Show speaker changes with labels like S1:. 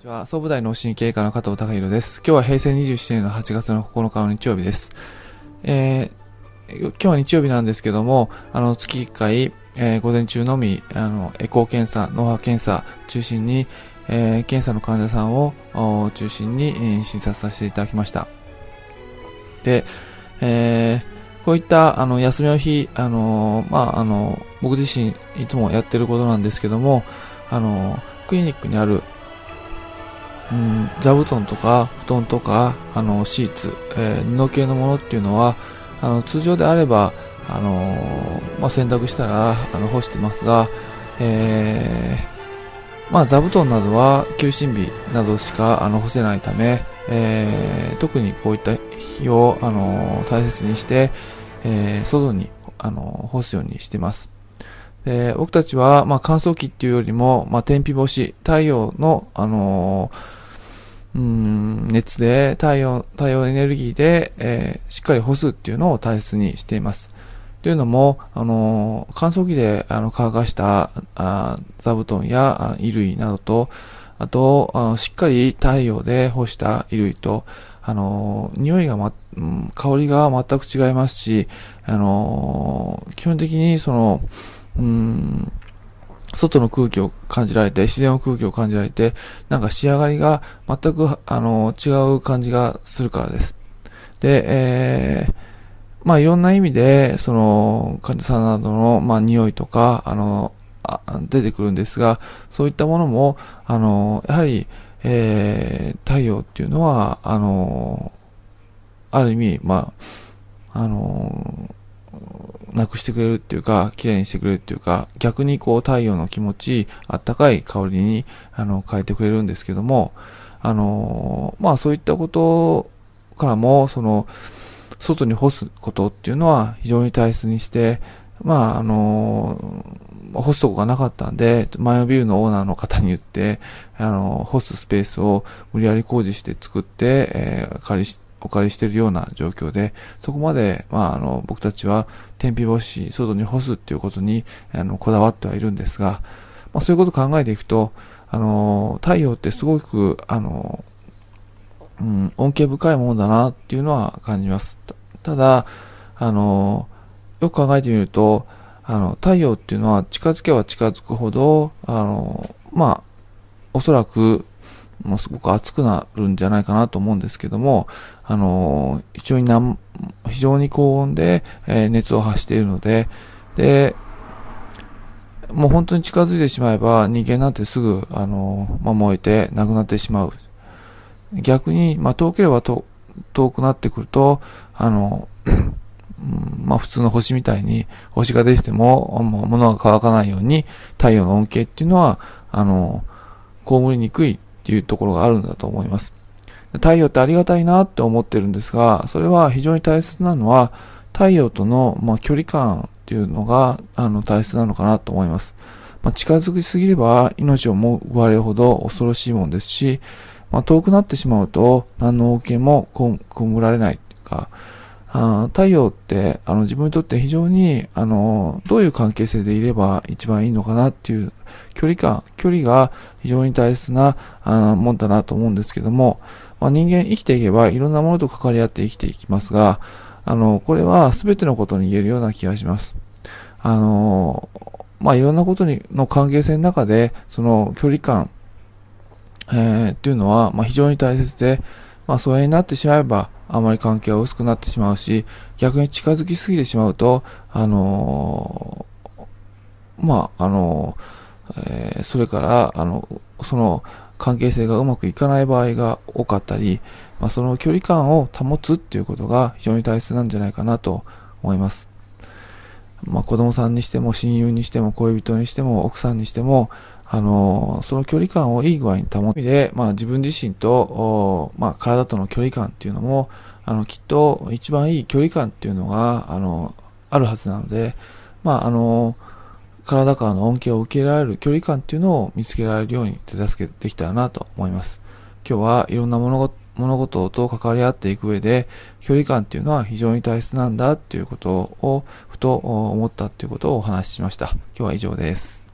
S1: ちは、総武大脳神経科の加藤隆弘です。今日は平成27年の8月の9日の日曜日です。えー、今日は日曜日なんですけども、あの、月1回、えー、午前中のみ、あの、エコー検査、脳波検査中心に、えー、検査の患者さんを中心に、えー、診察させていただきました。で、えー、こういったあの休みの日、あのまあ、あの僕自身いつもやってることなんですけども、あのクリニックにあるうん、座布団とか布団とかあのシーツ、えー、布系のものっていうのはあの通常であれば、あのー、まあ、洗濯したらあの干してますが、えー、まあ、座布団などは休診日などしかあの干せないため、えー、特にこういった日を、あの大切にして、え外にあの干すようにしてます。で僕たちは、まあ、乾燥機っていうよりも、まあ、天日干し、太陽の、あのーうん、熱で太陽、太陽エネルギーで、えー、しっかり干すっていうのを大切にしています。というのも、あの、乾燥機であの乾かしたあ座布団や衣類などと、あとあの、しっかり太陽で干した衣類と、あの、匂いがま、うん、香りが全く違いますし、あの基本的にその、うん、外の空気を感じられて、自然の空気を感じられて、なんか仕上がりが全く、あの、違う感じがするからです。で、えー、まあいろんな意味で、その、患者さんなどの、まあ匂いとか、あの、あ出てくるんですが、そういったものも、あの、やはり、えー、太陽っていうのは、あの、ある意味、まあ、あの、なくしてくれるっていうか、綺麗にしてくれるっていうか、逆にこう太陽の気持ち、あったかい香りに、あの、変えてくれるんですけども、あのまあそういったことからも、その、外に干すことっていうのは非常に大切にして、まああの干すとこがなかったんで、前のビルのオーナーの方に言って、あの干すスペースを無理やり工事して作って、えー、借りして、お借りしているような状況で、そこまで、まあ、あの、僕たちは天日干し、外に干すっていうことに、あの、こだわってはいるんですが、まあ、そういうことを考えていくと、あの、太陽ってすごく、あの、うん、恩恵深いものだなっていうのは感じます。ただ、あの、よく考えてみると、あの、太陽っていうのは近づけば近づくほど、あの、まあ、おそらくもうすごく暑くなるんじゃないかなと思うんですけども、あの、非常にな非常に高温で、え、熱を発しているので、で、もう本当に近づいてしまえば人間なんてすぐ、あの、まあ、燃えて亡くなってしまう。逆に、まあ、遠ければ遠くなってくると、あの、まあ普通の星みたいに星が出てても、もう物が乾かないように太陽の恩恵っていうのは、あの、被りにくいいうところがあるんだと思います。太陽ってありがたいなって思ってるんですが、それは非常に大切なのは、太陽との、まあ、距離感っていうのが、あの、大切なのかなと思います。まあ、近づきすぎれば命をも奪われるほど恐ろしいもんですし、まあ、遠くなってしまうと何の恩恵もこむられないっていうか、あ太陽ってあの自分にとって非常にあのどういう関係性でいれば一番いいのかなっていう距離感、距離が非常に大切なあのもんだなと思うんですけども、まあ、人間生きていけばいろんなものと関わり合って生きていきますが、あの、これは全てのことに言えるような気がします。あの、まあ、いろんなことにの関係性の中で、その距離感、えー、っていうのは、まあ、非常に大切で、まあ、疎遠になってしまえば、あまり関係は薄くなってしまうし、逆に近づきすぎてしまうと、あのー、まあ、あのー、えー、それから、あの、その、関係性がうまくいかない場合が多かったり、まあ、その距離感を保つっていうことが非常に大切なんじゃないかなと思います。まあ、子供さんにしても親友にしても恋人にしても奥さんにしても、あのその距離感をいい具合に保って、まあ、自分自身と、まあ、体との距離感っていうのも、あの、きっと一番いい距離感っていうのが、あの、あるはずなので、まあ、あの体からの恩恵を受けられる距離感っていうのを見つけられるように手助けできたらなと思います。今日はいろんな物事と関わり合っていく上で、距離感っていうのは非常に大切なんだっていうことを、ふと思ったっていうことをお話ししました。今日は以上です。